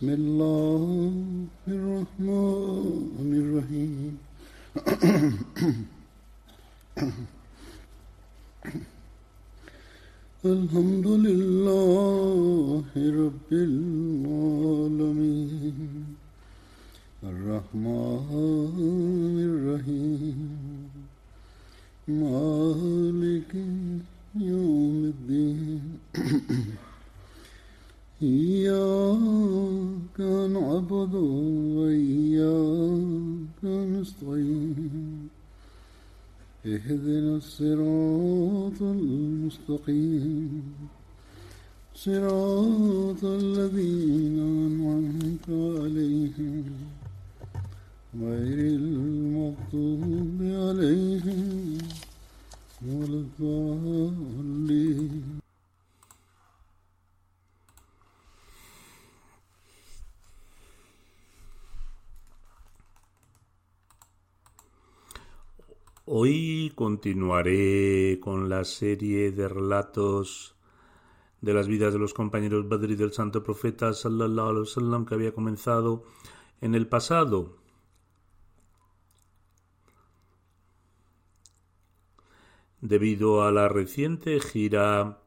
بسم الله continuaré con la serie de relatos de las vidas de los compañeros Badri del Santo Profeta sallallahu alaihi que había comenzado en el pasado. Debido a la reciente gira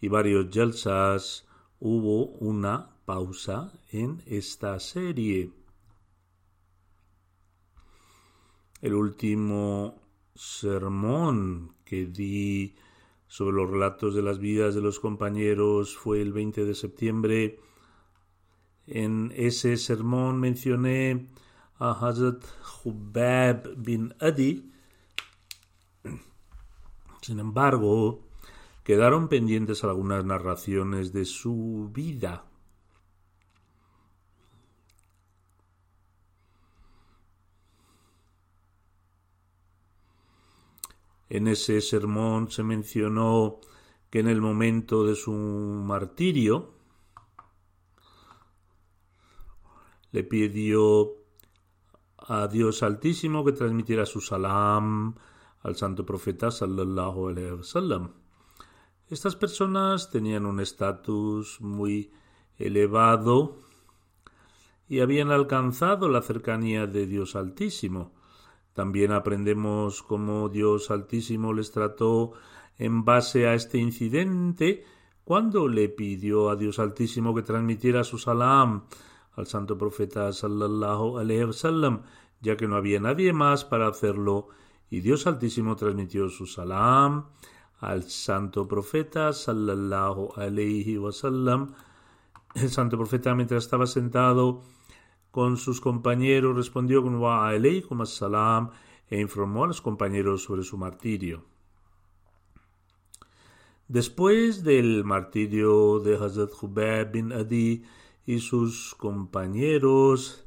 y varios jalsas, hubo una pausa en esta serie. El último sermón que di sobre los relatos de las vidas de los compañeros fue el 20 de septiembre. En ese sermón mencioné a Hazrat Hubab bin Adi. Sin embargo, quedaron pendientes algunas narraciones de su vida. En ese sermón se mencionó que en el momento de su martirio le pidió a Dios Altísimo que transmitiera su salam al santo profeta sallallahu alaihi wasallam. Estas personas tenían un estatus muy elevado y habían alcanzado la cercanía de Dios Altísimo. También aprendemos cómo Dios Altísimo les trató en base a este incidente cuando le pidió a Dios Altísimo que transmitiera su salam al santo profeta sallallahu alaihi wasallam, ya que no había nadie más para hacerlo, y Dios Altísimo transmitió su salam al santo profeta sallallahu alaihi wasallam. El santo profeta mientras estaba sentado con sus compañeros respondió con wa alaykum assalam e informó a los compañeros sobre su martirio. Después del martirio de Hazrat Hubab bin Adi y sus compañeros,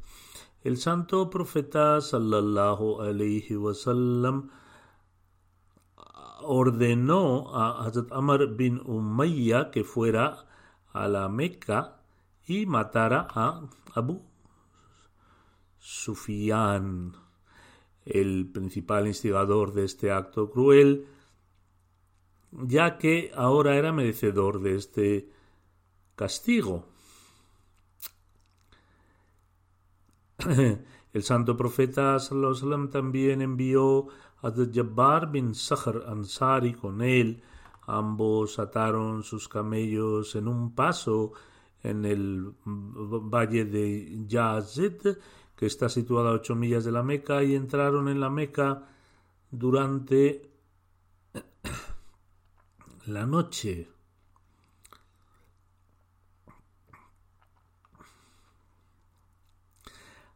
el santo profeta sallallahu alayhi wasallam ordenó a Hazrat Amr bin Umayya que fuera a la Meca y matara a Abu Sufián, el principal instigador de este acto cruel, ya que ahora era merecedor de este castigo. El santo profeta sallam, también envió a Jabbar bin Sahr Ansari con él. Ambos ataron sus camellos en un paso en el valle de Yazid, que está situada a ocho millas de la Meca, y entraron en la Meca durante la noche.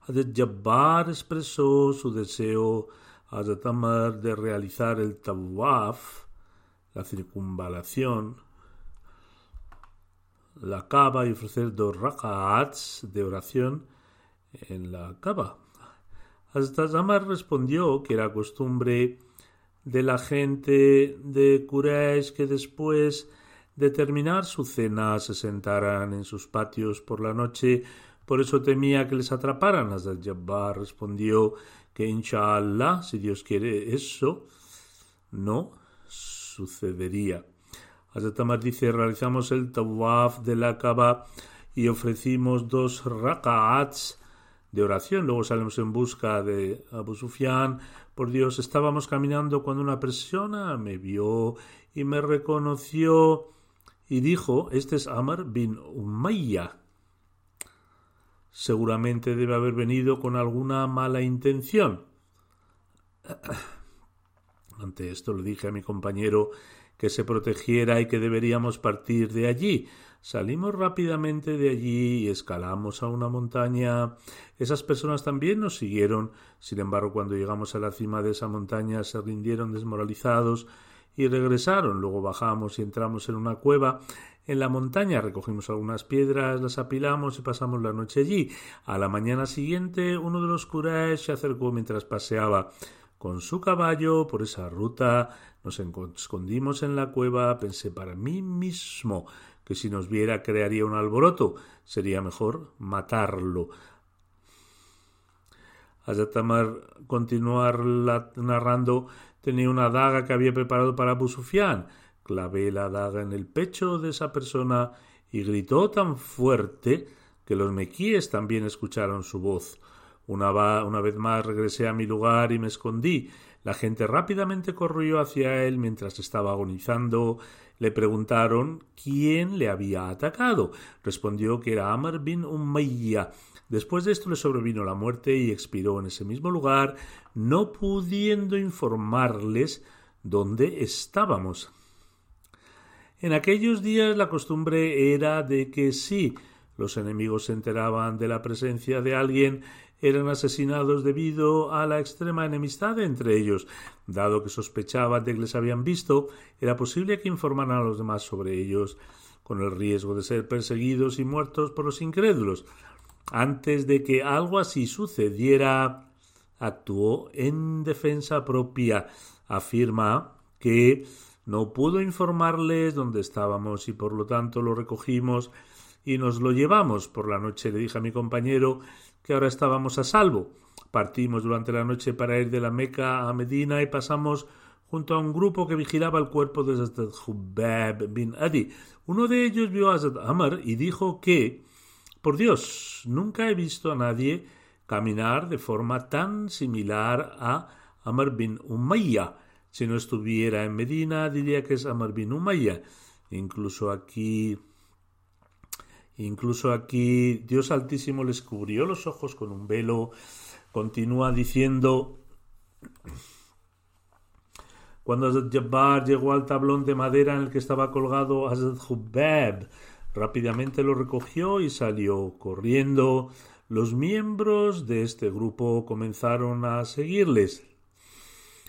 Hazrat Jabbar expresó su deseo a Zatamar de realizar el Tawaf, la circunvalación, la cava y ofrecer dos rakats de oración en la cava. Hazrat Amar respondió que era costumbre de la gente de Quraysh que después de terminar su cena se sentaran en sus patios por la noche, por eso temía que les atraparan. Hazrat Jabbar respondió que inshallah, si Dios quiere eso, no sucedería. Hazrat Amar dice, realizamos el tawaf de la Kaaba y ofrecimos dos raka'ats de oración. Luego salimos en busca de Abu Sufyan. Por Dios, estábamos caminando cuando una persona me vio y me reconoció y dijo, este es Amar bin Umayya. Seguramente debe haber venido con alguna mala intención. Ante esto le dije a mi compañero que se protegiera y que deberíamos partir de allí. Salimos rápidamente de allí y escalamos a una montaña. Esas personas también nos siguieron. Sin embargo, cuando llegamos a la cima de esa montaña se rindieron desmoralizados y regresaron. Luego bajamos y entramos en una cueva. En la montaña recogimos algunas piedras, las apilamos y pasamos la noche allí. A la mañana siguiente, uno de los curas se acercó mientras paseaba con su caballo por esa ruta. Nos escondimos en la cueva. Pensé para mí mismo que si nos viera crearía un alboroto. Sería mejor matarlo. Ayatamar continuó narrando tenía una daga que había preparado para Abu Sufyan. Clavé la daga en el pecho de esa persona y gritó tan fuerte que los mequíes también escucharon su voz. Una, una, vez más regresé a mi lugar y me escondí. La gente rápidamente corrió hacia él mientras estaba agonizando. Le preguntaron quién le había atacado. Respondió que era Amr bin Umayya. Después de esto le sobrevino la muerte y expiró en ese mismo lugar, no pudiendo informarles dónde estábamos. En aquellos días la costumbre era de que si los enemigos se enteraban de la presencia de alguien, eran asesinados debido a la extrema enemistad entre ellos. Dado que sospechaban de que les habían visto, era posible que informaran a los demás sobre ellos, con el riesgo de ser perseguidos y muertos por los incrédulos. Antes de que algo así sucediera, actuó en defensa propia. Afirma que no pudo informarles dónde estábamos y por lo tanto lo recogimos y nos lo llevamos. Por la noche le dije a mi compañero que ahora estábamos a salvo. Partimos durante la noche para ir de la Meca a Medina y pasamos junto a un grupo que vigilaba el cuerpo de Hazrat Hubab bin Adi. Uno de ellos vio a Hazrat Amr y dijo que por Dios, nunca he visto a nadie caminar de forma tan similar a Amr bin Umayya. Si no estuviera en Medina, diría que es Amr bin Umayya. Incluso aquí, incluso aquí, Dios Altísimo les cubrió los ojos con un velo. Continúa diciendo. Cuando Jabbar llegó al tablón de madera en el que estaba colgado Hazrat Hubab, Rápidamente lo recogió y salió corriendo. Los miembros de este grupo comenzaron a seguirles.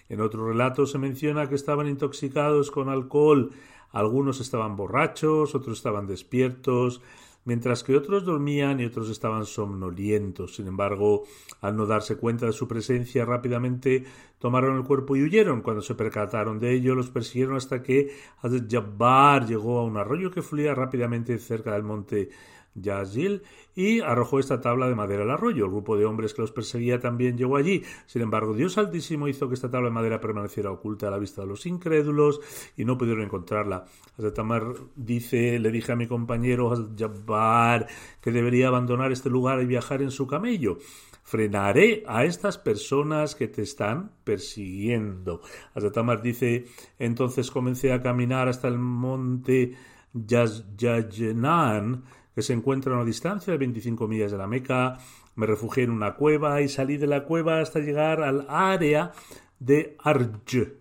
En otro relato se menciona que estaban intoxicados con alcohol, algunos estaban borrachos, otros estaban despiertos, mientras que otros dormían y otros estaban somnolientos. Sin embargo, al no darse cuenta de su presencia, rápidamente tomaron el cuerpo y huyeron. Cuando se percataron de ello, los persiguieron hasta que Hazrat Jabbar llegó a un arroyo que fluía rápidamente cerca del monte Yazil y arrojó esta tabla de madera al arroyo. El grupo de hombres que los perseguía también llegó allí. Sin embargo, Dios Altísimo hizo que esta tabla de madera permaneciera oculta a la vista de los incrédulos y no pudieron encontrarla. Tamar dice, le dije a mi compañero Jabbar que debería abandonar este lugar y viajar en su camello. Frenaré a estas personas que te están persiguiendo. Tamar dice, entonces comencé a caminar hasta el monte Yazjenan que se encuentra a una distancia de 25 millas de la Meca. Me refugié en una cueva y salí de la cueva hasta llegar al área de Arj,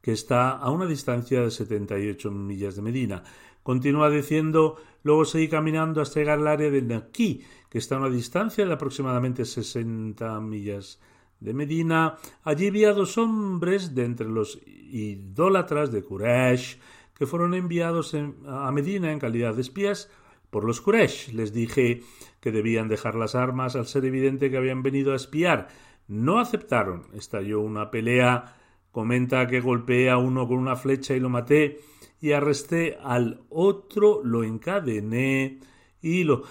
que está a una distancia de 78 millas de Medina. Continúa diciendo, luego seguí caminando hasta llegar al área de Naqi, que está a una distancia de aproximadamente 60 millas de Medina. Allí vi a dos hombres de entre los idólatras de Quraysh que fueron enviados a Medina en calidad de espías por los Quraysh. Les dije que debían dejar las armas al ser evidente que habían venido a espiar. No aceptaron. Estalló una pelea. Comenta que golpeé a uno con una flecha y lo maté y arresté al otro, lo encadené y lo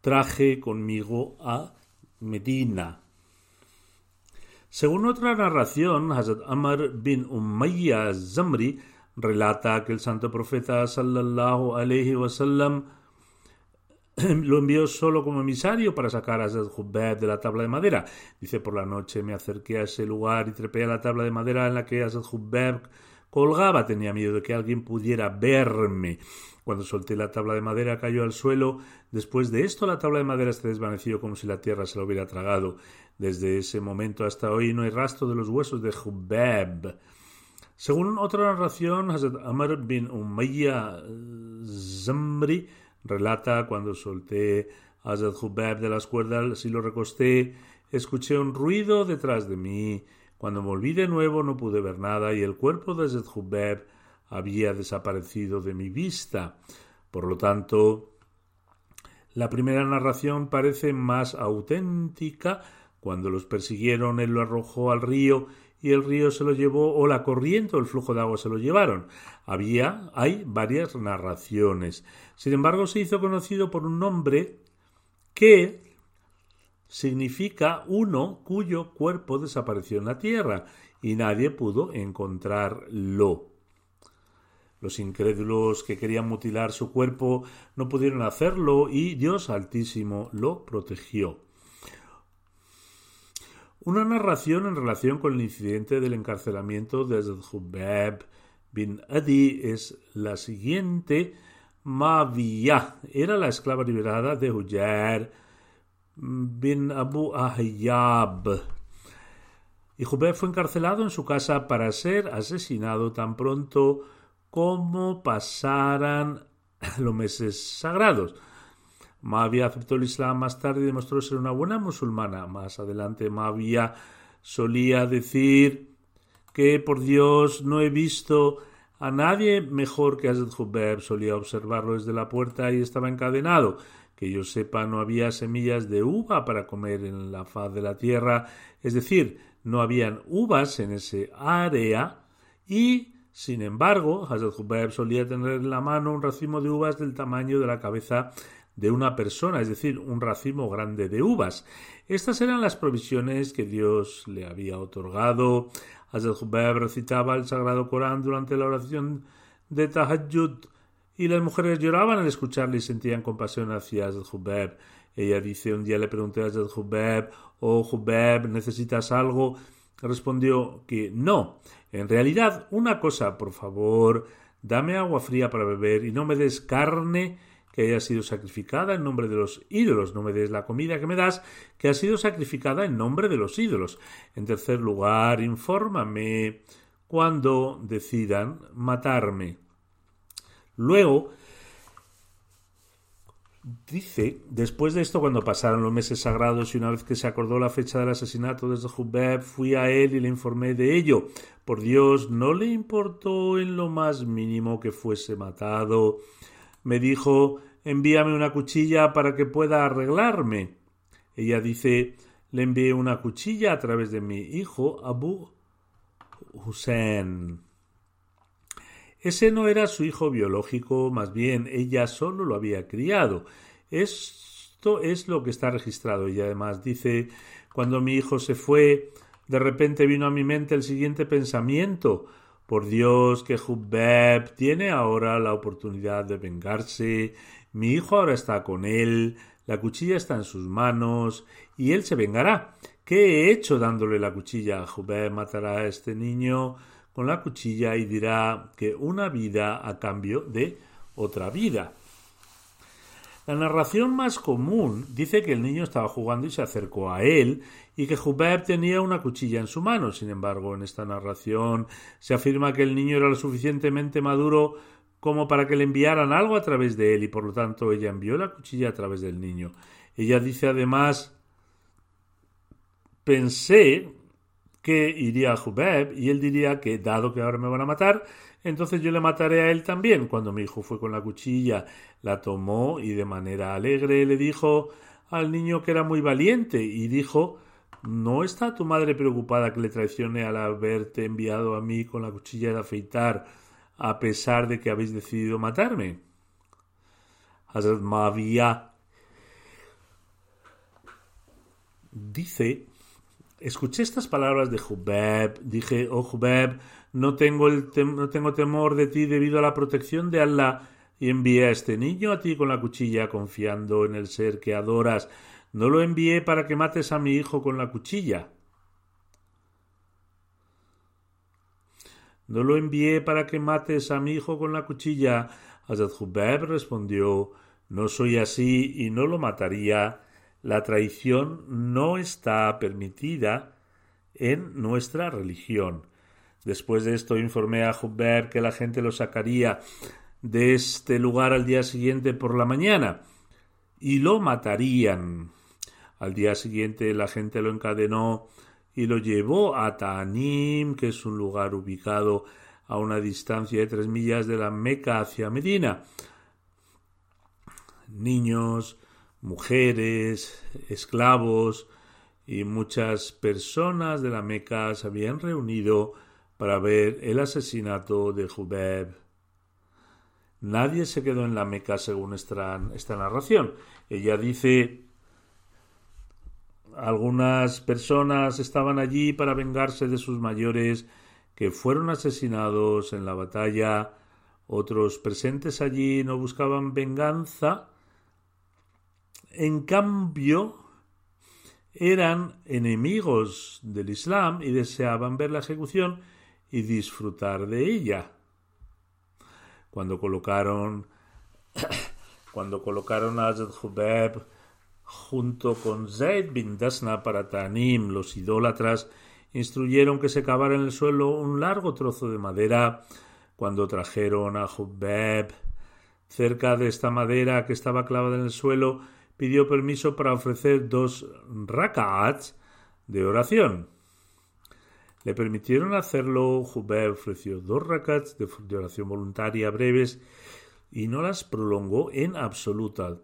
traje conmigo a Medina. Según otra narración, Hazrat Amr bin Umayya Zamri relata que el santo profeta sallallahu alaihi wasallam lo envió solo como emisario para sacar a Hubbab de la tabla de madera. Dice, por la noche me acerqué a ese lugar y trepé a la tabla de madera en la que Hubbab colgaba. Tenía miedo de que alguien pudiera verme. Cuando solté la tabla de madera cayó al suelo. Después de esto la tabla de madera se desvaneció como si la tierra se la hubiera tragado. Desde ese momento hasta hoy no hay rastro de los huesos de Hubab. Según otra narración, Hazrat Amr bin Umayya Zamri relata cuando solté a Hazrat Hubab de las cuerdas y lo recosté, escuché un ruido detrás de mí. Cuando volví de nuevo no pude ver nada y el cuerpo de Hazrat Hubab había desaparecido de mi vista. Por lo tanto, la primera narración parece más auténtica. Cuando los persiguieron, él lo arrojó al río y el río se lo llevó, o la corriente o el flujo de agua se lo llevaron. Había, hay varias narraciones. Sin embargo, se hizo conocido por un nombre que significa uno cuyo cuerpo desapareció en la tierra y nadie pudo encontrarlo. Los incrédulos que querían mutilar su cuerpo no pudieron hacerlo y Dios Altísimo lo protegió. Una narración en relación con el incidente del encarcelamiento de Hubab bin Adi es la siguiente. Maviyah era la esclava liberada de Hujar bin Abu Ahyab. Y Hubab fue encarcelado en su casa para ser asesinado tan pronto cómo pasaran los meses sagrados. Mavia aceptó el Islam más tarde y demostró ser una buena musulmana. Más adelante Mavia solía decir que por Dios no he visto a nadie mejor que Hazrat Hubeb. Solía observarlo desde la puerta y estaba encadenado. Que yo sepa, no había semillas de uva para comer en la faz de la tierra, es decir, no habían uvas en ese área y sin embargo, Hazrat Hubayb solía tener en la mano un racimo de uvas del tamaño de la cabeza de una persona, es decir, un racimo grande de uvas. Estas eran las provisiones que Dios le había otorgado. Hazrat recitaba el Sagrado Corán durante la oración de Tahajjud y las mujeres lloraban al escucharle y sentían compasión hacia Hazrat. Ella dice, un día le pregunté a Hazrat Hubayb, oh Hubayb, ¿necesitas algo? Respondió que no. En realidad, una cosa, por favor, dame agua fría para beber y no me des carne que haya sido sacrificada en nombre de los ídolos. No me des la comida que me das que ha sido sacrificada en nombre de los ídolos. En tercer lugar, infórmame cuando decidan matarme. Luego, Dice, después de esto, cuando pasaron los meses sagrados y una vez que se acordó la fecha del asesinato de Zahubeb, fui a él y le informé de ello. Por Dios, no le importó en lo más mínimo que fuese matado. Me dijo, envíame una cuchilla para que pueda arreglarme. Ella dice, le envié una cuchilla a través de mi hijo Abu Hussein. Ese no era su hijo biológico, más bien ella solo lo había criado. Esto es lo que está registrado. Y además dice, cuando mi hijo se fue, de repente vino a mi mente el siguiente pensamiento. Por Dios, que Hubbeb tiene ahora la oportunidad de vengarse. Mi hijo ahora está con él, la cuchilla está en sus manos, y él se vengará. ¿Qué he hecho dándole la cuchilla? Hubbeb matará a este niño con la cuchilla y dirá que una vida a cambio de otra vida. La narración más común dice que el niño estaba jugando y se acercó a él y que Hubeb tenía una cuchilla en su mano. Sin embargo, en esta narración se afirma que el niño era lo suficientemente maduro como para que le enviaran algo a través de él y por lo tanto ella envió la cuchilla a través del niño. Ella dice además, pensé que iría a Jubeb y él diría que dado que ahora me van a matar, entonces yo le mataré a él también. Cuando mi hijo fue con la cuchilla, la tomó y de manera alegre le dijo al niño que era muy valiente y dijo ¿No está tu madre preocupada que le traicione al haberte enviado a mí con la cuchilla de afeitar a pesar de que habéis decidido matarme? Hazrat Mavia dice Escuché estas palabras de Jubeb. Dije, oh Jubeb, no tengo, el no tengo temor de ti debido a la protección de Allah y envié a este niño a ti con la cuchilla confiando en el ser que adoras. No lo envié para que mates a mi hijo con la cuchilla. No lo envié para que mates a mi hijo con la cuchilla. Hazrat Jubeb respondió, no soy así y no lo mataría la traición no está permitida en nuestra religión. Después de esto informé a Hubert que la gente lo sacaría de este lugar al día siguiente por la mañana y lo matarían. Al día siguiente la gente lo encadenó y lo llevó a Tanim, que es un lugar ubicado a una distancia de tres millas de la Meca hacia Medina. Niños, mujeres, esclavos y muchas personas de la Meca se habían reunido para ver el asesinato de Jubeb. Nadie se quedó en la Meca según esta, esta narración. Ella dice algunas personas estaban allí para vengarse de sus mayores que fueron asesinados en la batalla. Otros presentes allí no buscaban venganza, en cambio, eran enemigos del Islam y deseaban ver la ejecución y disfrutar de ella. Cuando colocaron cuando colocaron a Hubeb junto con Zaid bin Dasna para Tanim, los idólatras instruyeron que se cavara en el suelo un largo trozo de madera. Cuando trajeron a Hubeb cerca de esta madera que estaba clavada en el suelo, pidió permiso para ofrecer dos raka'ats de oración. Le permitieron hacerlo, Jubé ofreció dos rakats de oración voluntaria breves y no las prolongó en absoluto.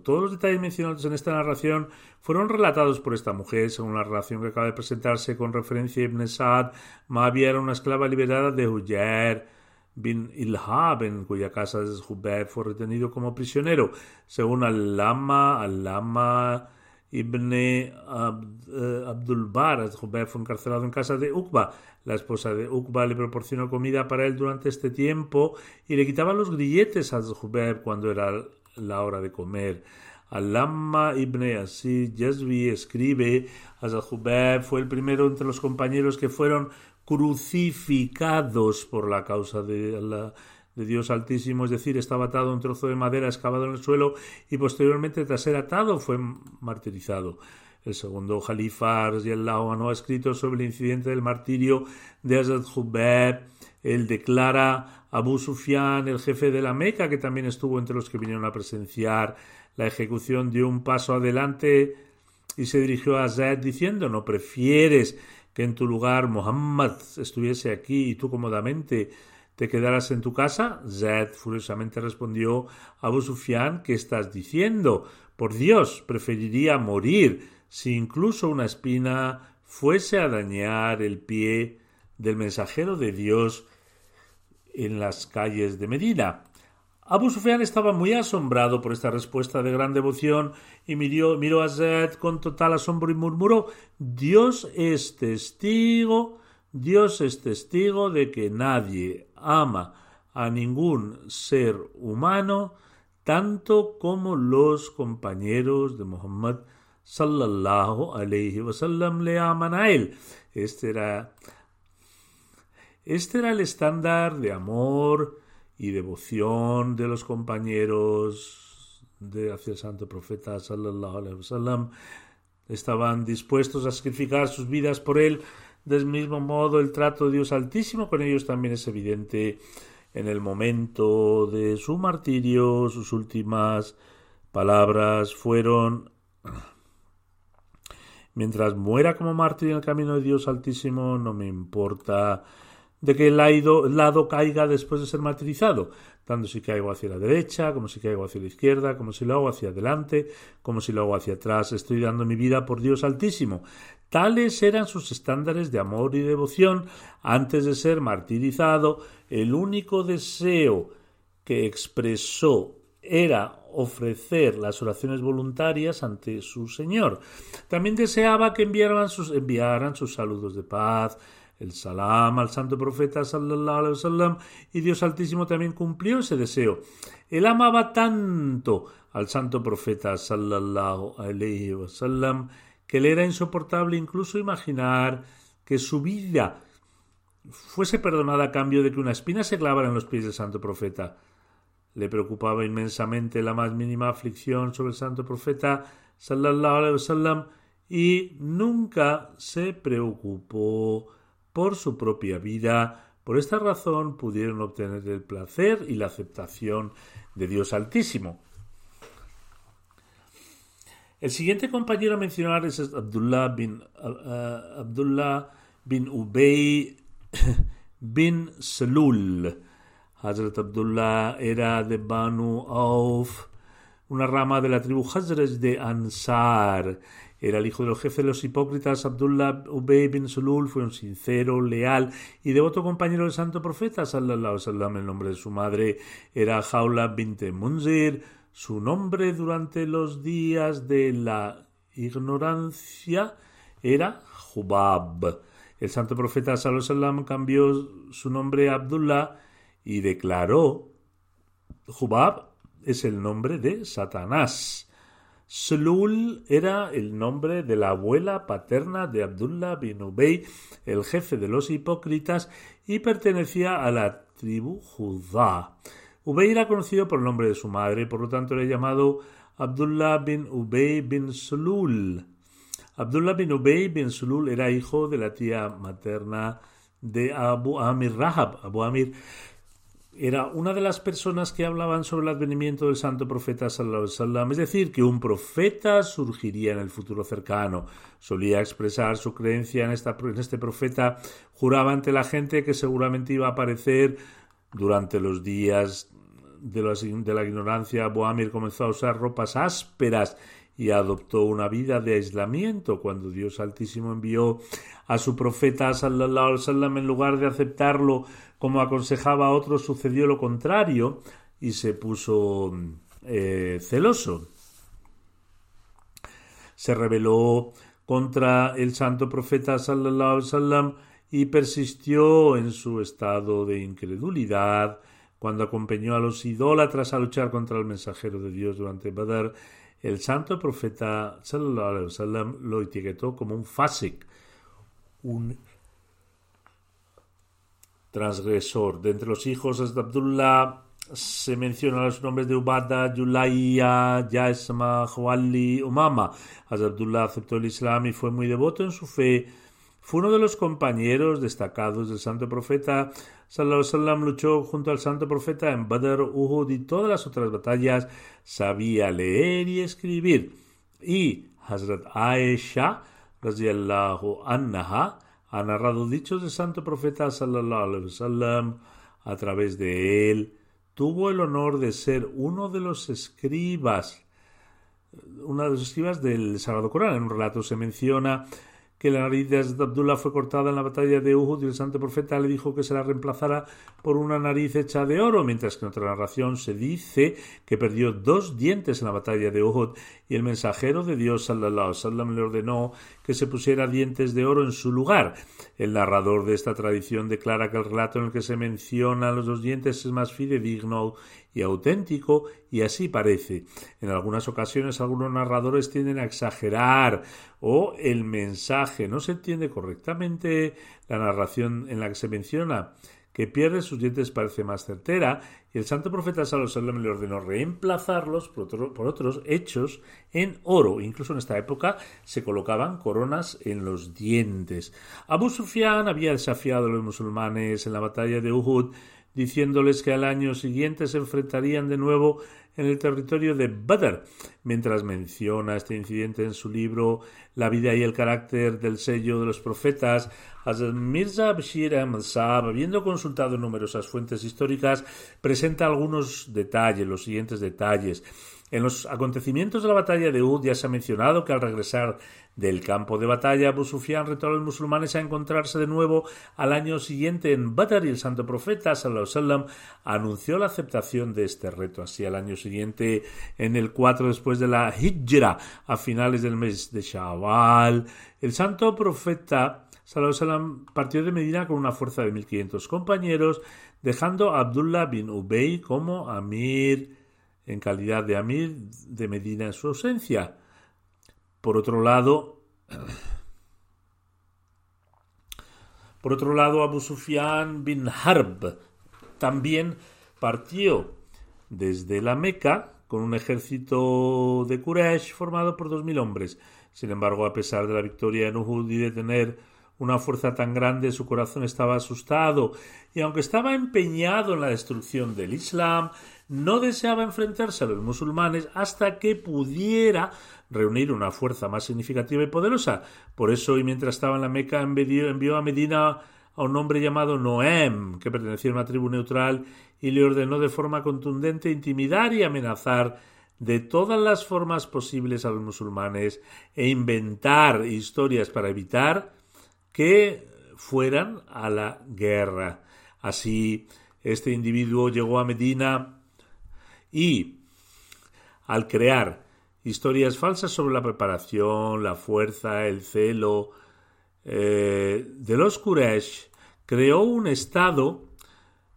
Todos los detalles mencionados en esta narración fueron relatados por esta mujer, según la relación que acaba de presentarse con referencia a Ibn Sa'ad. Mavia era una esclava liberada de Huyer, bin Ilhab, en cuya casa Jubeb fue retenido como prisionero. Según Al-Lama, Al-Lama ibn eh, Abdul Bar, Jubeb fue encarcelado en casa de Uqba. La esposa de Uqba le proporcionó comida para él durante este tiempo y le quitaba los grilletes a Jubeb cuando era la hora de comer. Al-Lama ibn Asir Yazvi escribe, Jubeb fue el primero entre los compañeros que fueron crucificados por la causa de, Dios Altísimo, es decir, estaba atado a un trozo de madera excavado en el suelo y posteriormente tras ser atado fue martirizado. El segundo Jalifar y el no ha escrito sobre el incidente del martirio de Azad Jubeb. Él declara Abu Sufyan, el jefe de la Meca, que también estuvo entre los que vinieron a presenciar la ejecución, dio un paso adelante y se dirigió a Azad diciendo: ¿No prefieres que en tu lugar Muhammad estuviese aquí y tú cómodamente te quedaras en tu casa? Zaid furiosamente respondió a Abu Sufyan, ¿qué estás diciendo? Por Dios, preferiría morir si incluso una espina fuese a dañar el pie del mensajero de Dios en las calles de Medina. Abu Sufyan estaba muy asombrado por esta respuesta de gran devoción y miró, miró a Zed con total asombro y murmuró Dios es testigo, Dios es testigo de que nadie ama a ningún ser humano tanto como los compañeros de Muhammad sallallahu alayhi wasallam le aman a él. Este era, este era el estándar de amor, y devoción de los compañeros de hacia el santo profeta sallallahu alaihi wasallam estaban dispuestos a sacrificar sus vidas por él del mismo modo el trato de Dios altísimo con ellos también es evidente en el momento de su martirio sus últimas palabras fueron Mientras muera como mártir en el camino de Dios Altísimo, no me importa de que el lado, caiga después de ser martirizado, tanto si caigo hacia la derecha, como si caigo hacia la izquierda, como si lo hago hacia adelante, como si lo hago hacia atrás, estoy dando mi vida por Dios Altísimo. Tales eran sus estándares de amor y devoción antes de ser martirizado. El único deseo que expresó era ofrecer las oraciones voluntarias ante su Señor. También deseaba que enviaran sus, enviaran sus saludos de paz, el salam al santo profeta sallallahu alaihi wasallam y Dios Altísimo también cumplió ese deseo. Él amaba tanto al santo profeta sallallahu alaihi wasallam que le era insoportable incluso imaginar que su vida fuese perdonada a cambio de que una espina se clavara en los pies del santo profeta. Le preocupaba inmensamente la más mínima aflicción sobre el santo profeta sallallahu alaihi wasallam y nunca se preocupó por su propia vida. Por esta razón pudieron obtener el placer y la aceptación de Dios Altísimo. El siguiente compañero a mencionar es Abdullah bin, uh, Abdullah bin Ubay bin Salul. Hazrat Abdullah era de Banu Auf, una rama de la tribu Hazrat de Ansar. Era el hijo del jefe de los hipócritas, Abdullah Ubay bin Sulul, fue un sincero, leal y devoto compañero del santo profeta, sallallahu sallam. El nombre de su madre era Jaula bint Munzir. Su nombre durante los días de la ignorancia era Jubab. El santo profeta, sallallahu cambió su nombre a Abdullah y declaró Jubab es el nombre de Satanás. Slul era el nombre de la abuela paterna de Abdullah bin Ubay, el jefe de los hipócritas, y pertenecía a la tribu Judá. Ubay era conocido por el nombre de su madre, por lo tanto era llamado Abdullah bin Ubay bin Slul. Abdullah bin Ubay bin Sulul era hijo de la tía materna de Abu Amir Rahab. Abu Amir era una de las personas que hablaban sobre el advenimiento del santo profeta sallallahu es decir, que un profeta surgiría en el futuro cercano. Solía expresar su creencia en este profeta, juraba ante la gente que seguramente iba a aparecer durante los días de, la ignorancia. Boamir comenzó a usar ropas ásperas y adoptó una vida de aislamiento cuando Dios Altísimo envió a su profeta sallallahu alaihi en lugar de aceptarlo como aconsejaba a otros sucedió lo contrario y se puso eh, celoso. Se rebeló contra el santo profeta sallallahu alaihi y persistió en su estado de incredulidad cuando acompañó a los idólatras a luchar contra el mensajero de Dios durante Badr el santo profeta sallallahu lo etiquetó como un fasik, un transgresor. De entre los hijos de Abdullah se mencionan los nombres de Ubada, Yulaya, Yasma, Huali, Umama. Abdullah aceptó el Islam y fue muy devoto en su fe. Fue uno de los compañeros destacados del santo profeta Sallallahu Sallam luchó junto al santo profeta en Badr, Uhud y todas las otras batallas. Sabía leer y escribir. Y Hazrat Aisha, radiallahu anha, ha narrado dichos del santo profeta Sallallahu Alaihi Wasallam. A través de él tuvo el honor de ser uno de los escribas, uno de los escribas del Sagrado Corán. En un relato se menciona que la nariz de Abdullah fue cortada en la batalla de Uhud y el santo profeta le dijo que se la reemplazara por una nariz hecha de oro, mientras que en otra narración se dice que perdió dos dientes en la batalla de Uhud y el mensajero de Dios sallallahu sallam le ordenó que se pusiera dientes de oro en su lugar. El narrador de esta tradición declara que el relato en el que se mencionan los dos dientes es más fidedigno y auténtico, y así parece. En algunas ocasiones algunos narradores tienden a exagerar o el mensaje no se entiende correctamente, la narración en la que se menciona que pierde sus dientes parece más certera, y el santo profeta Salomón le ordenó reemplazarlos por, por, otros hechos en oro. Incluso en esta época se colocaban coronas en los dientes. Abu Sufyan había desafiado a los musulmanes en la batalla de Uhud diciéndoles que al año siguiente se enfrentarían de nuevo en el territorio de Badr, mientras menciona este incidente en su libro La vida y el carácter del sello de los profetas, Mirza Bashir Saab, habiendo consultado numerosas fuentes históricas, presenta algunos detalles, los siguientes detalles. En los acontecimientos de la batalla de Ud ya se ha mencionado que al regresar del campo de batalla, Abu Sufyan retó a los musulmanes a encontrarse de nuevo al año siguiente en Badr y el santo profeta sallallahu anunció la aceptación de este reto. Así al año siguiente, en el 4 después de la Hijra, a finales del mes de Shawwal, el santo profeta sallallahu partió de Medina con una fuerza de 1500 compañeros, dejando a Abdullah bin Ubay como amir en calidad de Amir de Medina en su ausencia. Por otro lado, por otro lado, Abu Sufyan bin Harb también partió desde la Meca con un ejército de Quraysh formado por dos mil hombres. Sin embargo, a pesar de la victoria en Uhud y de tener una fuerza tan grande, su corazón estaba asustado, y aunque estaba empeñado en la destrucción del Islam, no deseaba enfrentarse a los musulmanes hasta que pudiera reunir una fuerza más significativa y poderosa. Por eso, y mientras estaba en la Meca, envió a Medina a un hombre llamado Noem, que pertenecía a una tribu neutral, y le ordenó de forma contundente intimidar y amenazar de todas las formas posibles a los musulmanes e inventar historias para evitar que fueran a la guerra. Así, este individuo llegó a Medina y, al crear historias falsas sobre la preparación, la fuerza, el celo eh, de los Quraysh, creó un estado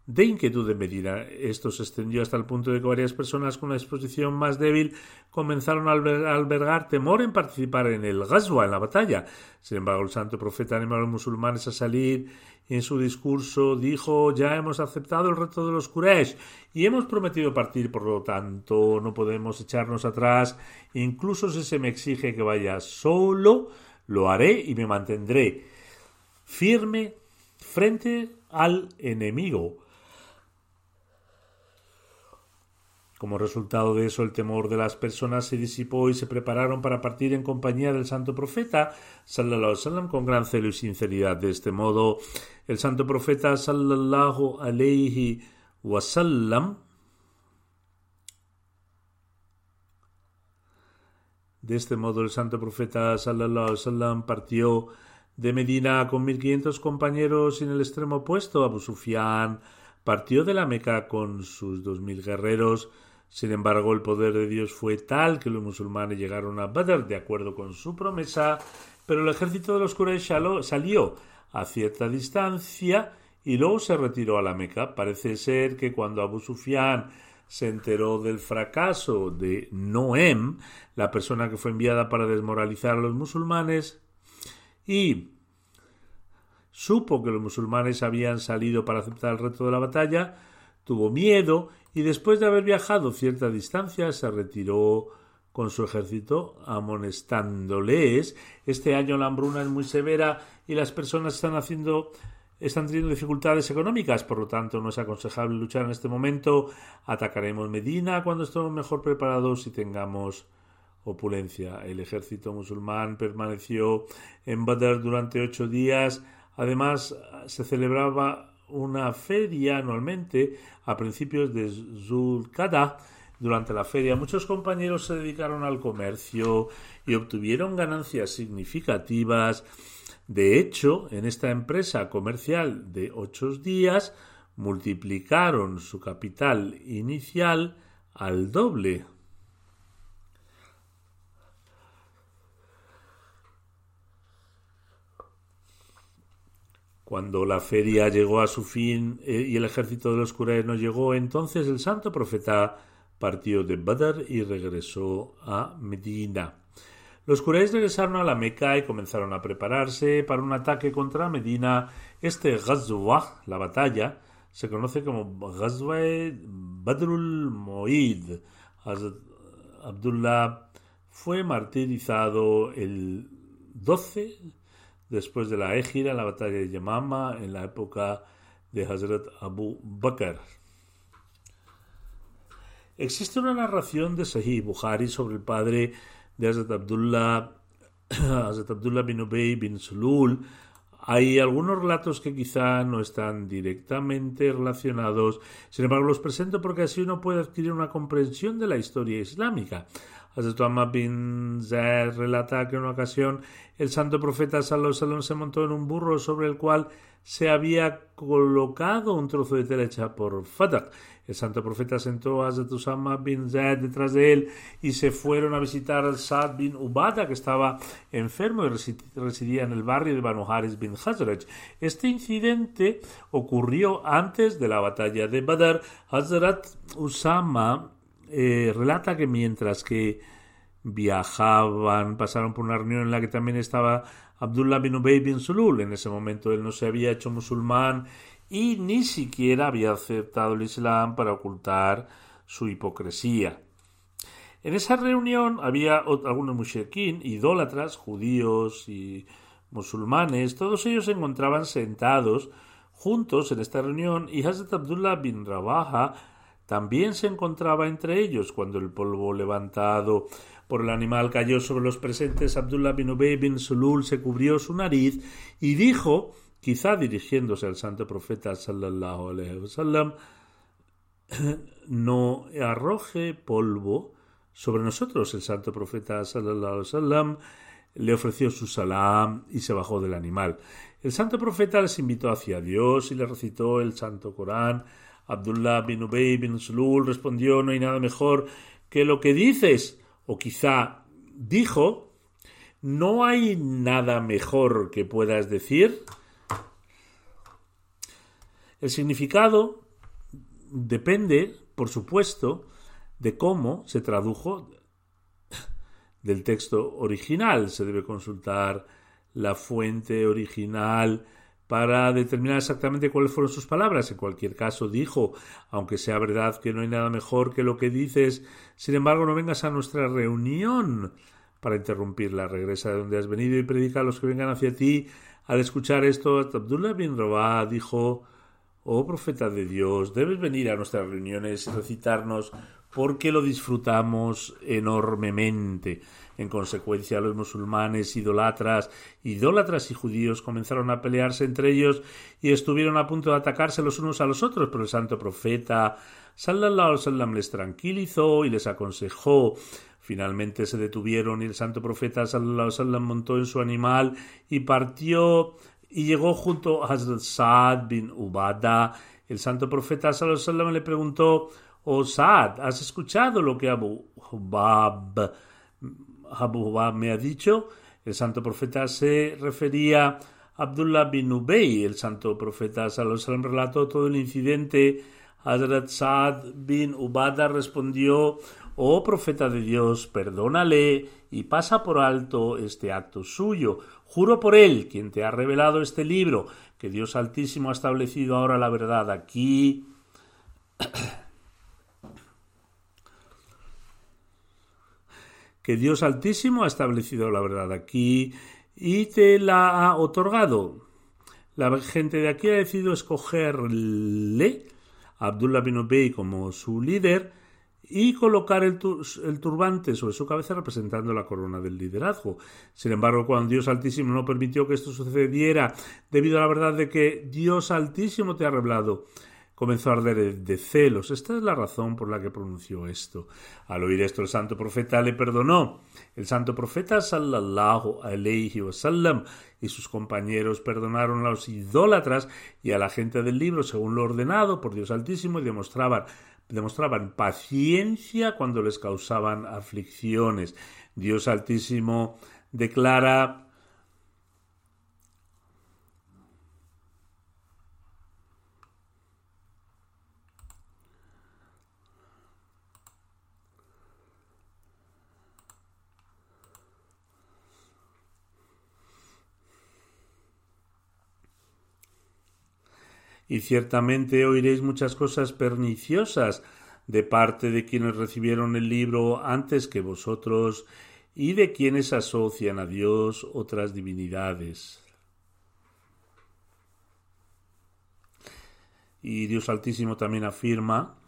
de inquietud de Medina. Esto se extendió hasta el punto de que varias personas con una exposición más débil comenzaron a albergar temor en participar en el Ghazwa, en la batalla. Sin embargo, el santo profeta animó a los musulmanes a salir y en su discurso dijo ya hemos aceptado el reto de los Quraysh y hemos prometido partir, por lo tanto no podemos echarnos atrás. Incluso si se me exige que vaya solo, lo haré y me mantendré firme frente al enemigo. Como resultado de eso, el temor de las personas se disipó y se prepararon para partir en compañía del santo profeta, sallallahu sallam, con gran celo y sinceridad. De este modo, el santo profeta, sallallahu alayhi wasallam, de este modo, el santo profeta, sallallahu sallam, partió de Medina con 1500 compañeros en el extremo opuesto. Abu Sufyan partió de la Meca con sus 2000 guerreros sin embargo, el poder de Dios fue tal que los musulmanes llegaron a Badr de acuerdo con su promesa, pero el ejército de los Quraysh salió a cierta distancia y luego se retiró a la Meca. Parece ser que cuando Abu Sufyan se enteró del fracaso de Noem, la persona que fue enviada para desmoralizar a los musulmanes, y supo que los musulmanes habían salido para aceptar el reto de la batalla, tuvo miedo y después de haber viajado cierta distancia se retiró con su ejército amonestándoles. Este año la hambruna es muy severa y las personas están haciendo están teniendo dificultades económicas, por lo tanto no es aconsejable luchar en este momento. Atacaremos Medina cuando estemos mejor preparados y tengamos opulencia. El ejército musulmán permaneció en Badr durante ocho días. Además, se celebraba una feria anualmente a principios de Zulkada. Durante la feria muchos compañeros se dedicaron al comercio y obtuvieron ganancias significativas. De hecho, en esta empresa comercial de ocho días multiplicaron su capital inicial al doble. Cuando la feria llegó a su fin eh, y el ejército de los Quraysh no llegó, entonces el santo profeta partió de Badr y regresó a Medina. Los Quraysh regresaron a la Meca y comenzaron a prepararse para un ataque contra Medina. Este Ghazwa, la batalla, se conoce como Ghazwa Badrul Moid. Abdullah fue martirizado el 12 después de la Égira, la batalla de Yamama, en la época de Hazrat Abu Bakr. Existe una narración de Sahih Bukhari sobre el padre de Hazrat Abdullah, Hazrat Abdullah bin Ubay bin Sulul. Hay algunos relatos que quizá no están directamente relacionados, sin embargo los presento porque así uno puede adquirir una comprensión de la historia islámica. Hazrat Ahmad bin Zaid relata que en una ocasión el santo profeta Salomón se montó en un burro sobre el cual se había colocado un trozo de tela hecha por Fatak. El santo profeta sentó a Hazrat Usama bin Zaid detrás de él y se fueron a visitar al Saad bin Ubada, que estaba enfermo y residía en el barrio de Banu Haris bin Hazraj. Este incidente ocurrió antes de la batalla de Badr. Hazrat Usama eh, relata que mientras que viajaban, pasaron por una reunión en la que también estaba Abdullah bin Ubay bin Sulul. En ese momento él no se había hecho musulmán y ni siquiera había aceptado el Islam para ocultar su hipocresía. En esa reunión había algunos mushrikin, idólatras, judíos y musulmanes, todos ellos se encontraban sentados juntos en esta reunión y Hazrat Abdullah bin Rabaha también se encontraba entre ellos cuando el polvo levantado por el animal cayó sobre los presentes. Abdullah bin Ubay bin Sulul se cubrió su nariz y dijo quizá dirigiéndose al santo profeta sallallahu alaihi wasallam, no arroje polvo sobre nosotros. El santo profeta sallallahu alaihi wasallam le ofreció su salam y se bajó del animal. El santo profeta les invitó hacia Dios y le recitó el santo Corán. Abdullah bin Ubay bin Sulul respondió no hay nada mejor que lo que dices o quizá dijo no hay nada mejor que puedas decir el significado depende, por supuesto, de cómo se tradujo del texto original. Se debe consultar la fuente original para determinar exactamente cuáles fueron sus palabras. En cualquier caso, dijo, aunque sea verdad que no hay nada mejor que lo que dices, sin embargo, no vengas a nuestra reunión para interrumpirla. Regresa de donde has venido y predica a los que vengan hacia ti. Al escuchar esto, Abdullah bin Rabah dijo, Oh profeta de Dios, debes venir a nuestras reuniones y recitarnos porque lo disfrutamos enormemente. En consecuencia, los musulmanes, idolatras, idólatras y judíos comenzaron a pelearse entre ellos y estuvieron a punto de atacarse los unos a los otros, pero el santo profeta sallallahu alaihi les tranquilizó y les aconsejó. Finalmente se detuvieron y el santo profeta sallallahu alaihi montó en su animal y partió y llegó junto a Hazrat Saad bin Ubada. El santo profeta sallallahu le preguntó, oh Saad, ¿has escuchado lo que Abu Hubab, Abu me ha dicho? El santo profeta se refería a Abdullah bin Ubay. El santo profeta sallallahu relató todo el incidente. Hazrat Saad bin Ubada respondió, oh profeta de Dios, perdónale y pasa por alto este acto suyo Juro por Él, quien te ha revelado este libro, que Dios Altísimo ha establecido ahora la verdad aquí. Que Dios Altísimo ha establecido la verdad aquí y te la ha otorgado. La gente de aquí ha decidido escogerle Abdullah bin Ubay como su líder y colocar el, turbante sobre su cabeza representando la corona del liderazgo. Sin embargo, cuando Dios Altísimo no permitió que esto sucediera debido a la verdad de que Dios Altísimo te ha revelado, comenzó a arder de celos. Esta es la razón por la que pronunció esto. Al oír esto, el santo profeta le perdonó. El santo profeta sallallahu alayhi wasallam y sus compañeros perdonaron a los idólatras y a la gente del libro según lo ordenado por Dios Altísimo y demostraban demostraban paciencia cuando les causaban aflicciones. Dios Altísimo declara y ciertamente oiréis muchas cosas perniciosas de parte de quienes recibieron el libro antes que vosotros y de quienes asocian a Dios otras divinidades. Y Dios Altísimo también afirma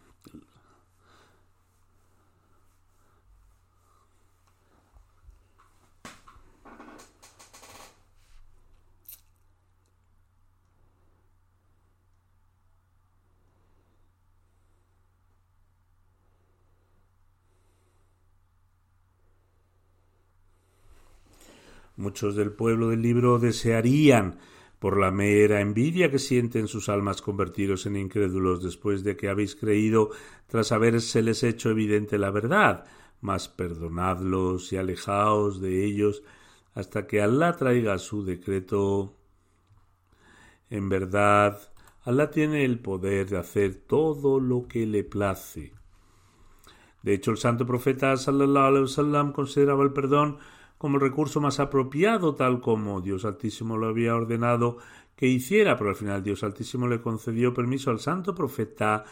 Muchos del pueblo del libro desearían, por la mera envidia que sienten sus almas convertiros en incrédulos después de que habéis creído tras habérseles hecho evidente la verdad, mas perdonadlos y alejaos de ellos hasta que Alá traiga su decreto. En verdad, Alá tiene el poder de hacer todo lo que le place. De hecho, el santo profeta sallallahu alaihi wasallam consideraba el perdón como el recurso más apropiado, tal como Dios Altísimo lo había ordenado que hiciera, pero al final Dios Altísimo le concedió permiso al santo profeta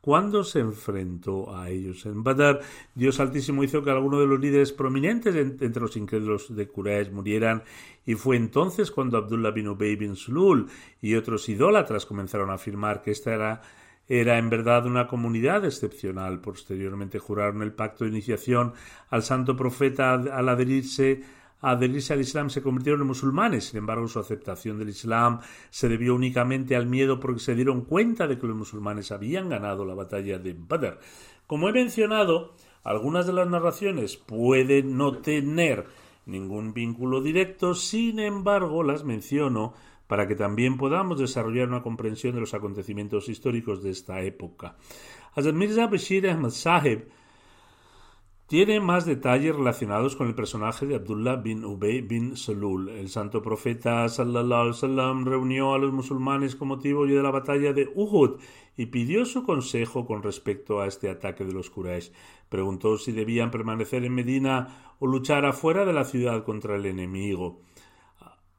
cuando se enfrentó a ellos en Badr. Dios Altísimo hizo que algunos de los líderes prominentes entre los incrédulos de Quraysh murieran, y fue entonces cuando Abdullah bin Ubay bin Sulul y otros idólatras comenzaron a afirmar que esta era era en verdad una comunidad excepcional. Posteriormente juraron el pacto de iniciación al santo profeta al adherirse adherirse al Islam se convirtieron en musulmanes. Sin embargo, su aceptación del Islam se debió únicamente al miedo porque se dieron cuenta de que los musulmanes habían ganado la batalla de Badr. Como he mencionado, algunas de las narraciones pueden no tener ningún vínculo directo, sin embargo, las menciono para que también podamos desarrollar una comprensión de los acontecimientos históricos de esta época. Hazrat Mirza Bashir Ahmad Sahib tiene más detalles relacionados con el personaje de Abdullah bin Ubay bin Salul. El santo profeta sallallahu alaihi wasallam reunió a los musulmanes con motivo de la batalla de Uhud y pidió su consejo con respecto a este ataque de los Quraysh. Preguntó si debían permanecer en Medina o luchar afuera de la ciudad contra el enemigo.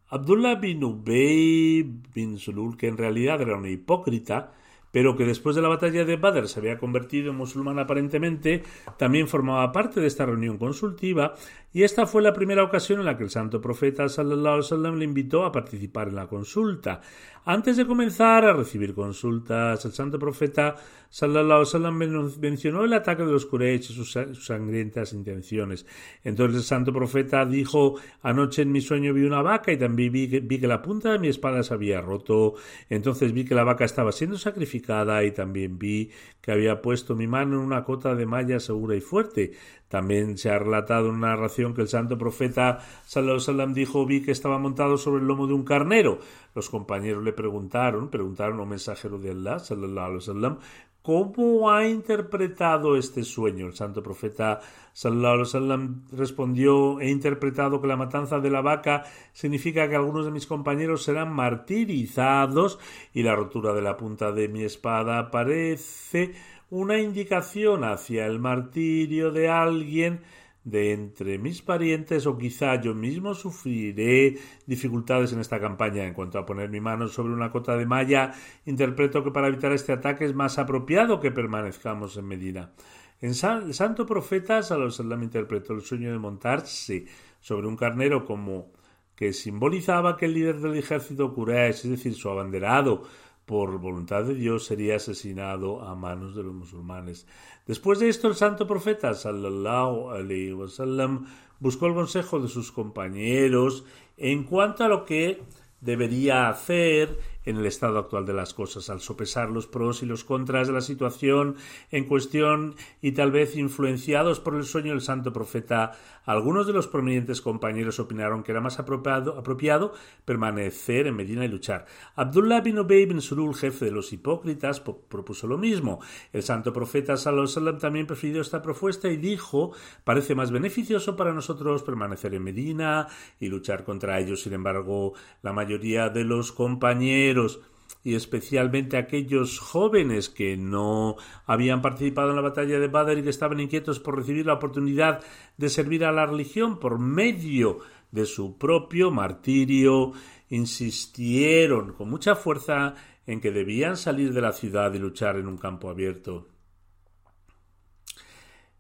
Abdullah bin Ubay bin Sulul, que en realidad era un hipócrita, pero que después de la batalla de Badr se había convertido en musulmán aparentemente, también formaba parte de esta reunión consultiva y esta fue la primera ocasión en la que el santo profeta sallallahu le invitó a participar en la consulta. Antes de comenzar a recibir consultas, el santo profeta sallallahu alaihi mencionó el ataque de los Quraysh y sus, sangrientas intenciones. Entonces el santo profeta dijo: Anoche en mi sueño vi una vaca y también vi que, vi que la punta de mi espada se había roto. Entonces vi que la vaca estaba siendo sacrificada y también vi que había puesto mi mano en una cota de malla segura y fuerte. También se ha relatado una narración que el santo profeta sallallahu dijo vi que estaba montado sobre el lomo de un carnero. Los compañeros le preguntaron, preguntaron a un mensajero de Allah sallallahu ¿Cómo ha interpretado este sueño? El santo profeta sallallahu respondió: He interpretado que la matanza de la vaca significa que algunos de mis compañeros serán martirizados y la rotura de la punta de mi espada parece una indicación hacia el martirio de alguien de entre mis parientes o quizá yo mismo sufriré dificultades en esta campaña. En cuanto a poner mi mano sobre una cota de malla, interpreto que para evitar este ataque es más apropiado que permanezcamos en Medina. En santo profeta Salom interpretó el sueño de montarse sobre un carnero como que simbolizaba que el líder del ejército Quraysh, es decir, su abanderado, por voluntad de Dios sería asesinado a manos de los musulmanes. Después de esto, el santo profeta sallallahu alaihi wasallam buscó el consejo de sus compañeros en cuanto a lo que debería hacer en el estado actual de las cosas, al sopesar los pros y los contras de la situación en cuestión y tal vez influenciados por el sueño del santo profeta, algunos de los prominentes compañeros opinaron que era más apropiado, permanecer en Medina y luchar. Abdullah bin Ubay bin Surul, jefe de los hipócritas, propuso lo mismo. El santo profeta Sallallahu también prefirió esta propuesta y dijo: Parece más beneficioso para nosotros permanecer en Medina y luchar contra ellos. Sin embargo, la mayoría de los compañeros y especialmente aquellos jóvenes que no habían participado en la batalla de Badr y que estaban inquietos por recibir la oportunidad de servir a la religión por medio de su propio martirio, insistieron con mucha fuerza en que debían salir de la ciudad y luchar en un campo abierto.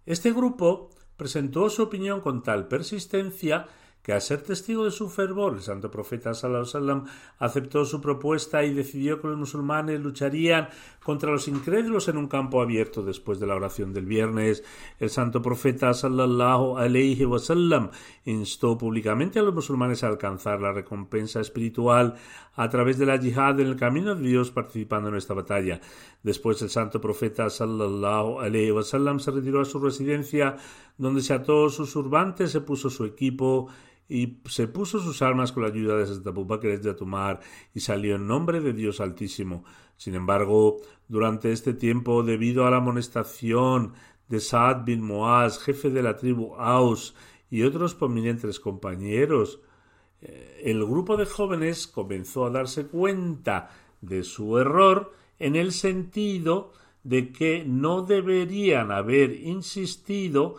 Este grupo presentó su opinión con tal persistencia que al ser testigo de su fervor, el santo profeta sallam, aceptó su propuesta y decidió que los musulmanes lucharían contra los incrédulos en un campo abierto después de la oración del viernes. El santo profeta sallallahu alaihi wasallam instó públicamente a los musulmanes a alcanzar la recompensa espiritual a través de la yihad en el camino de Dios participando en esta batalla. Después el santo profeta sallallahu alaihi wasallam se retiró a su residencia donde se ató sus turbantes, se puso su equipo y se puso sus armas con la ayuda de Santa de Atumar y salió en nombre de Dios Altísimo. Sin embargo, durante este tiempo, debido a la amonestación de Saad bin Moaz, jefe de la tribu Aus, y otros prominentes compañeros, eh, el grupo de jóvenes comenzó a darse cuenta de su error en el sentido de que no deberían haber insistido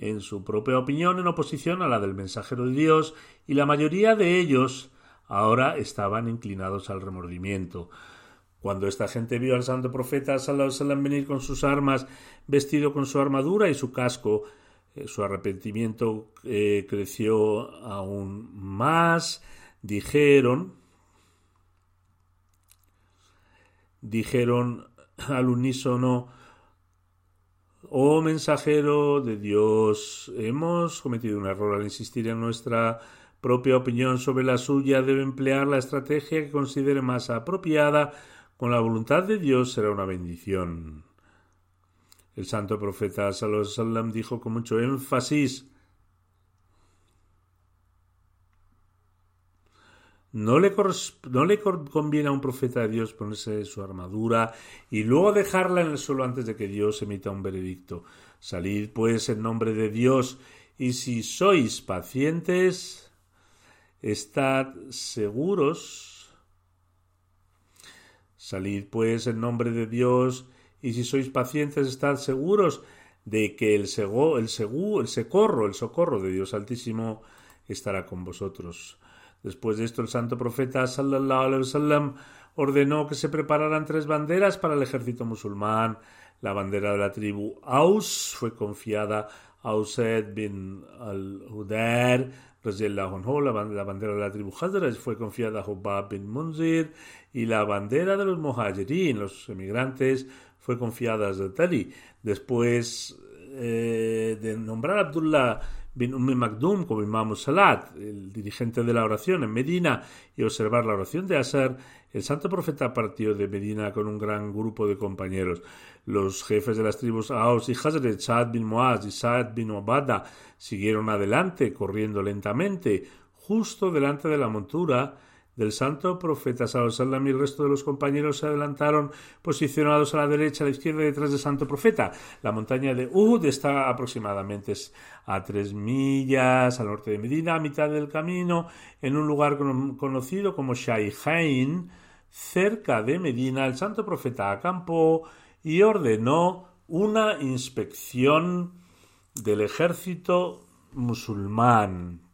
en su propia opinión en oposición a la del mensajero de Dios, y la mayoría de ellos ahora estaban inclinados al remordimiento. Cuando esta gente vio al santo profeta Sallallahu venir con sus armas, vestido con su armadura y su casco, eh, su arrepentimiento eh, creció aún más. Dijeron, dijeron al unísono, Oh mensajero de Dios, hemos cometido un error al insistir en nuestra propia opinión sobre la suya. Debe emplear la estrategia que considere más apropiada. Con la voluntad de Dios será una bendición. El santo profeta Sallallahu dijo con mucho énfasis No le, no le, conviene a un profeta de Dios ponerse su armadura y luego dejarla en el suelo antes de que Dios emita un veredicto. Salid pues en nombre de Dios y si sois pacientes, estad seguros. Salid pues en nombre de Dios y si sois pacientes, estad seguros de que el, sego, el, el socorro, el socorro de Dios Altísimo estará con vosotros. Después de esto, el santo profeta sallallahu alaihi wasallam ordenó que se prepararan tres banderas para el ejército musulmán. La bandera de la tribu Aus fue confiada a Usaid bin al-Hudair, la bandera de la tribu Hazraj fue confiada a Hubab bin Munzir y la bandera de los Muhajirin, los emigrantes, fue confiada a Zatali. Después eh, de nombrar a Abdullah bin Makdum como Imam Salat, el dirigente de la oración en Medina, y observar la oración de Asar, el santo profeta partió de Medina con un gran grupo de compañeros. Los jefes de las tribus Aos y Hazret, Saad bin Muaz y Saad bin Obada, siguieron adelante, corriendo lentamente, justo delante de la montura del santo profeta Sallallahu y el resto de los compañeros se adelantaron posicionados a la derecha, a la izquierda detrás del santo profeta. La montaña de Uhud está aproximadamente a tres millas al norte de Medina, a mitad del camino, en un lugar conocido como Shaihain, cerca de Medina. El santo profeta acampó y ordenó una inspección del ejército musulmán.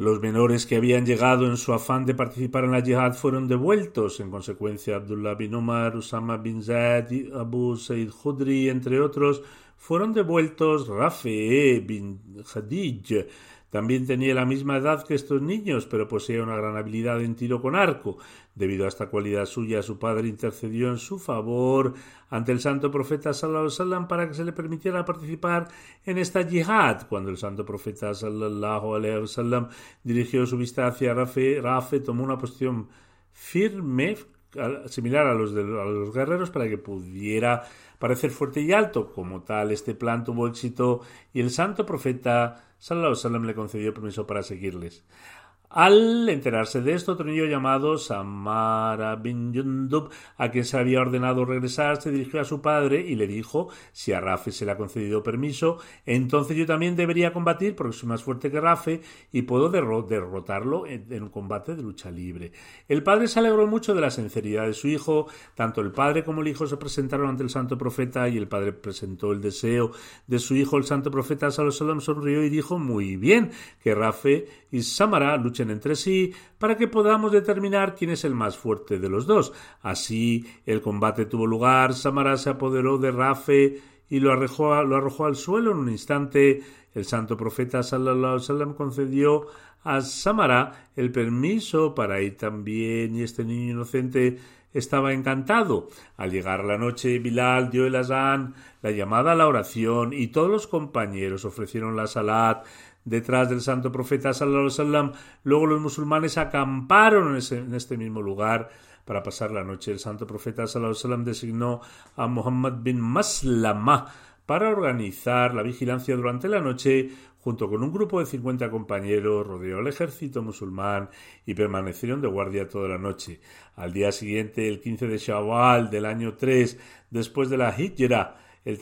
Los menores que habían llegado en su afán de participar en la yihad fueron devueltos. En consecuencia, Abdullah bin Omar, Usama bin Zaid, Abu Said Khudri, entre otros, fueron devueltos Rafe bin Khadij, también tenía la misma edad que estos niños, pero poseía una gran habilidad en tiro con arco. Debido a esta cualidad suya, su padre intercedió en su favor ante el santo profeta sallallahu para que se le permitiera participar en esta yihad. Cuando el santo profeta dirigió su vista hacia Rafe, Rafe tomó una posición firme similar a los de los guerreros para que pudiera parecer fuerte y alto. Como tal, este plan tuvo éxito y el santo profeta Sallallahu Sallam le concedió permiso para seguirles. Al enterarse de esto, otro niño llamado Samara bin Yundub, a quien se había ordenado regresar, se dirigió a su padre y le dijo si a Rafe se le ha concedido permiso, entonces yo también debería combatir porque soy más fuerte que Rafe y puedo derrotarlo en, un combate de lucha libre. El padre se alegró mucho de la sinceridad de su hijo, tanto el padre como el hijo se presentaron ante el santo profeta y el padre presentó el deseo de su hijo, el santo profeta Salomón sonrió y dijo muy bien que Rafe y Samara luchen entre sí para que podamos determinar quién es el más fuerte de los dos. Así el combate tuvo lugar, Samara se apoderó de Rafe y lo arrojó, al suelo en un instante. El santo profeta sallallahu concedió a Samara el permiso para ir también y este niño inocente estaba encantado. Al llegar la noche, Bilal dio el azán, la llamada a la oración, y todos los compañeros ofrecieron la salat detrás del santo profeta sallallahu alaihi wasallam. Luego los musulmanes acamparon en, este mismo lugar para pasar la noche. El santo profeta sallallahu alaihi wasallam designó a Muhammad bin Maslama para organizar la vigilancia durante la noche junto con un grupo de 50 compañeros, rodeó al ejército musulmán y permanecieron de guardia toda la noche. Al día siguiente, el 15 de Shawwal del año 3, después de la Hijra,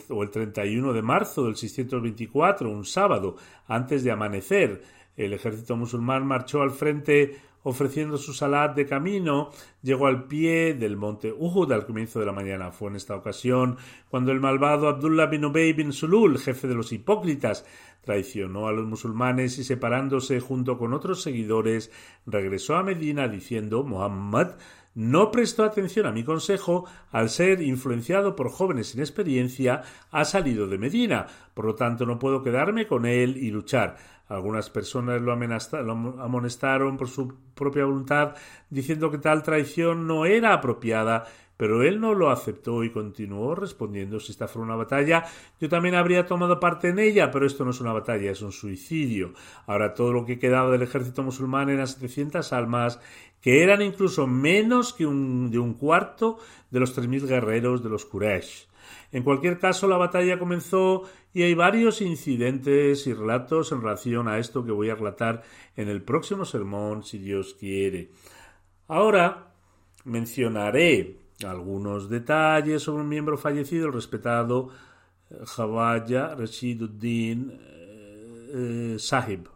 o el 31 de marzo del 624, un sábado, antes de amanecer, el ejército musulmán marchó al frente ofreciendo su salat de camino, llegó al pie del monte Uhud al comienzo de la mañana. Fue en esta ocasión cuando el malvado Abdullah bin Ubay bin Sulul, jefe de los hipócritas, traicionó a los musulmanes y separándose junto con otros seguidores, regresó a Medina diciendo Muhammad no prestó atención a mi consejo al ser influenciado por jóvenes sin experiencia, ha salido de Medina, por lo tanto no puedo quedarme con él y luchar. Algunas personas lo, amonestaron por su propia voluntad, diciendo que tal traición no era apropiada pero él no lo aceptó y continuó respondiendo si esta fuera una batalla, yo también habría tomado parte en ella, pero esto no es una batalla, es un suicidio. Ahora todo lo que quedaba del ejército musulmán eran 700 almas, que eran incluso menos que un, de un cuarto de los 3.000 guerreros de los Quraysh. En cualquier caso, la batalla comenzó y hay varios incidentes y relatos en relación a esto que voy a relatar en el próximo sermón, si Dios quiere. Ahora mencionaré algunos detalles sobre un miembro fallecido, el respetado Jawaya Rashiduddin eh, Sahib.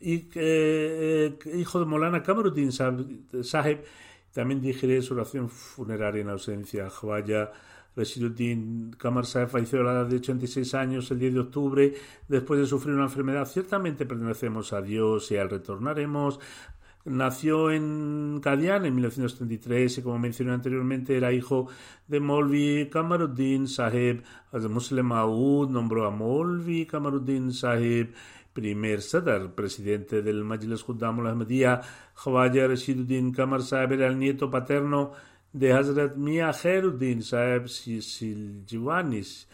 Y, eh, hijo de Molana Kamaruddin Sahib, también dirigiré su oración funeraria en ausencia. Jawaya Rashiduddin Kamar Sahib falleció a la edad de 86 años el 10 de octubre después de sufrir una enfermedad. Ciertamente pertenecemos a Dios y al retornaremos Nació en Kadian en 1933 y como mencioné anteriormente era hijo de Molvi Kamaruddin Sahib. Muslim Maud nombró a Molvi Kamaruddin Sahib primer Sadar, presidente del Majlis Khuddam al-Ahmadiyya. Khwaja Rashiduddin Kamar Sahib era el nieto paterno de Hazrat Mia Khairuddin Sahib Siljiwanis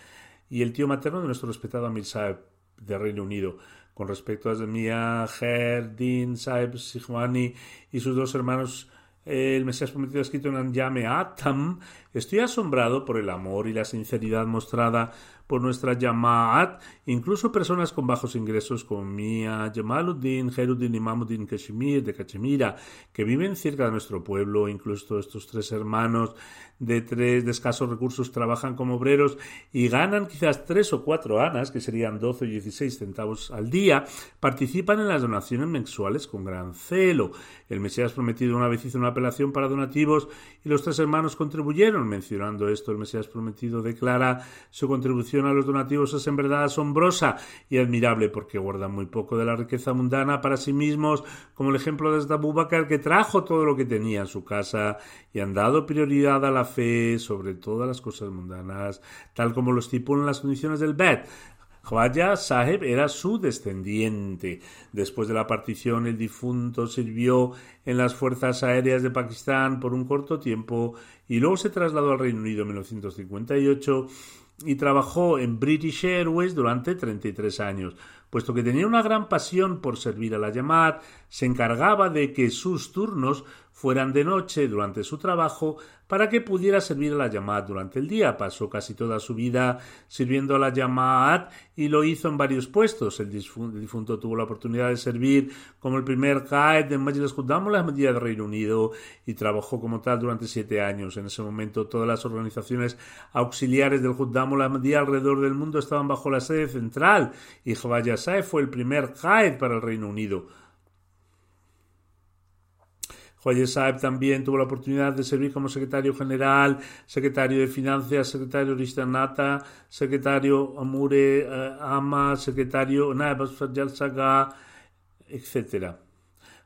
y el tío materno de nuestro respetado Amir Sahib de Reino Unido con respecto a Mia Din Saeb y sus dos hermanos el Mesías prometido escrito en Anjame Atam, estoy asombrado por el amor y la sinceridad mostrada por nuestra Yamaat, incluso personas con bajos ingresos como Mia, Jamaluddin, Heruddin y Mamuddin Kashmir de Cachemira, que viven cerca de nuestro pueblo, incluso estos tres hermanos de tres de escasos recursos trabajan como obreros y ganan quizás tres o cuatro anas, que serían 12 o 16 centavos al día, participan en las donaciones mensuales con gran celo. El Mesías prometido una vez hizo una apelación para donativos y los tres hermanos contribuyeron. Mencionando esto, el Mesías prometido declara su contribución a los donativos es en verdad asombrosa y admirable porque guardan muy poco de la riqueza mundana para sí mismos, como el ejemplo de Abu Bakr que trajo todo lo que tenía en su casa y han dado prioridad a la fe sobre todas las cosas mundanas, tal como lo estipulan las condiciones del Bet. Khwaja Saheb era su descendiente. Después de la partición, el difunto sirvió en las Fuerzas Aéreas de Pakistán por un corto tiempo y luego se trasladó al Reino Unido en 1958 y trabajó en British Airways durante 33 años. Puesto que tenía una gran pasión por servir a la llamada, se encargaba de que sus turnos fueran de noche durante su trabajo para que pudiera servir a la Yamad durante el día. Pasó casi toda su vida sirviendo a la Yamad y lo hizo en varios puestos. El difunto, tuvo la oportunidad de servir como el primer Qaed de Majlis Qudam la Ahmadiyya del Reino Unido y trabajó como tal durante siete años. En ese momento todas las organizaciones auxiliares del Qudam la Ahmadiyya alrededor del mundo estaban bajo la sede central y Jawaya fue el primer Qaed para el Reino Unido. Joye Saeb también tuvo la oportunidad de servir como secretario general, secretario de Finanzas, secretario Rishtanata, secretario Amure eh, Ama, secretario Naib Saga, etc.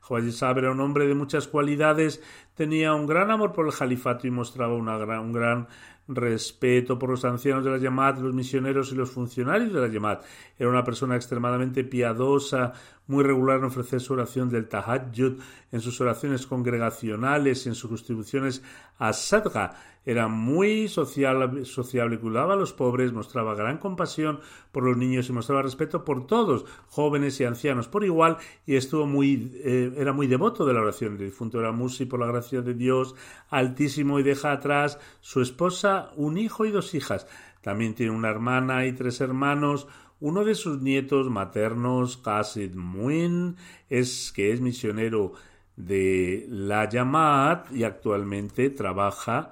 Khwaja Sahib era un hombre de muchas cualidades, tenía un gran amor por el califato y mostraba una gran, un gran respeto por los ancianos de la Yamat, los misioneros y los funcionarios de la Yamat. Era una persona extremadamente piadosa, muy regular en ofrecer su oración del Tahajjud, en sus oraciones congregacionales y en sus contribuciones a Sadqa. Era muy social, sociable, cuidaba a los pobres, mostraba gran compasión por los niños y mostraba respeto por todos, jóvenes y ancianos, por igual, y estuvo muy, eh, era muy devoto de la oración. El difunto era Musi, por la gracia de Dios, altísimo, y deja atrás su esposa, un hijo y dos hijas. También tiene una hermana y tres hermanos, uno de sus nietos maternos, Qasid Muin, es que es misionero de la Yamat y actualmente trabaja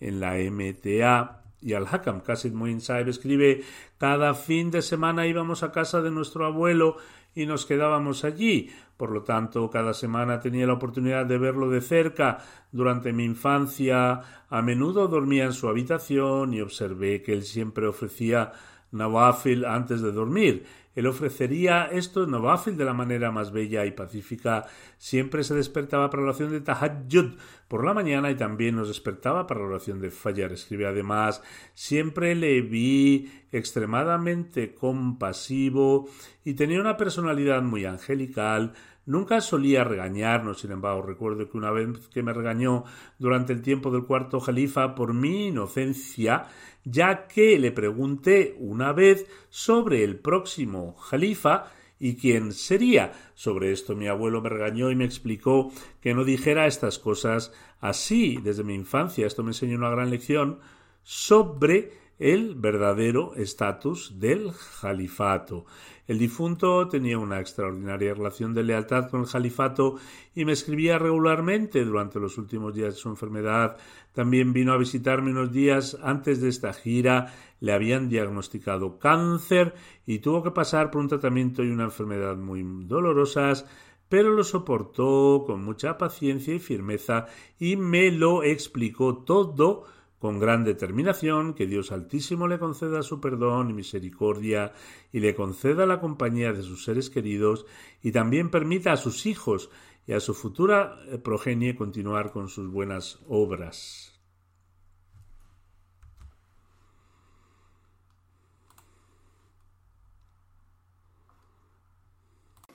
en la MTA y al-Hakam. Muin Saib escribe, cada fin de semana íbamos a casa de nuestro abuelo y nos quedábamos allí. Por lo tanto, cada semana tenía la oportunidad de verlo de cerca. Durante mi infancia, a menudo dormía en su habitación y observé que él siempre ofrecía Nawafil antes de dormir. Él ofrecería estos Nawafil de la manera más bella y pacífica. Siempre se despertaba para la oración de Tahajjud por la mañana y también nos despertaba para la oración de Fajr. Escribe además, siempre le vi extremadamente compasivo y tenía una personalidad muy angelical. Nunca solía regañarnos, sin embargo, recuerdo que una vez que me regañó durante el tiempo del cuarto califa por mi inocencia, ya que le pregunté una vez sobre el próximo jalifa y quién sería. Sobre esto mi abuelo me regañó y me explicó que no dijera estas cosas así desde mi infancia. Esto me enseñó una gran lección sobre el verdadero estatus del califato. El difunto tenía una extraordinaria relación de lealtad con el califato y me escribía regularmente durante los últimos días de su enfermedad. También vino a visitarme unos días antes de esta gira. Le habían diagnosticado cáncer y tuvo que pasar por un tratamiento y una enfermedad muy dolorosas pero lo soportó con mucha paciencia y firmeza y me lo explicó todo con gran determinación, que Dios Altísimo le conceda su perdón y misericordia y le conceda la compañía de sus seres queridos y también permita a sus hijos y a su futura eh, progenie continuar con sus buenas obras.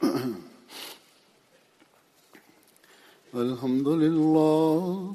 الحمد لله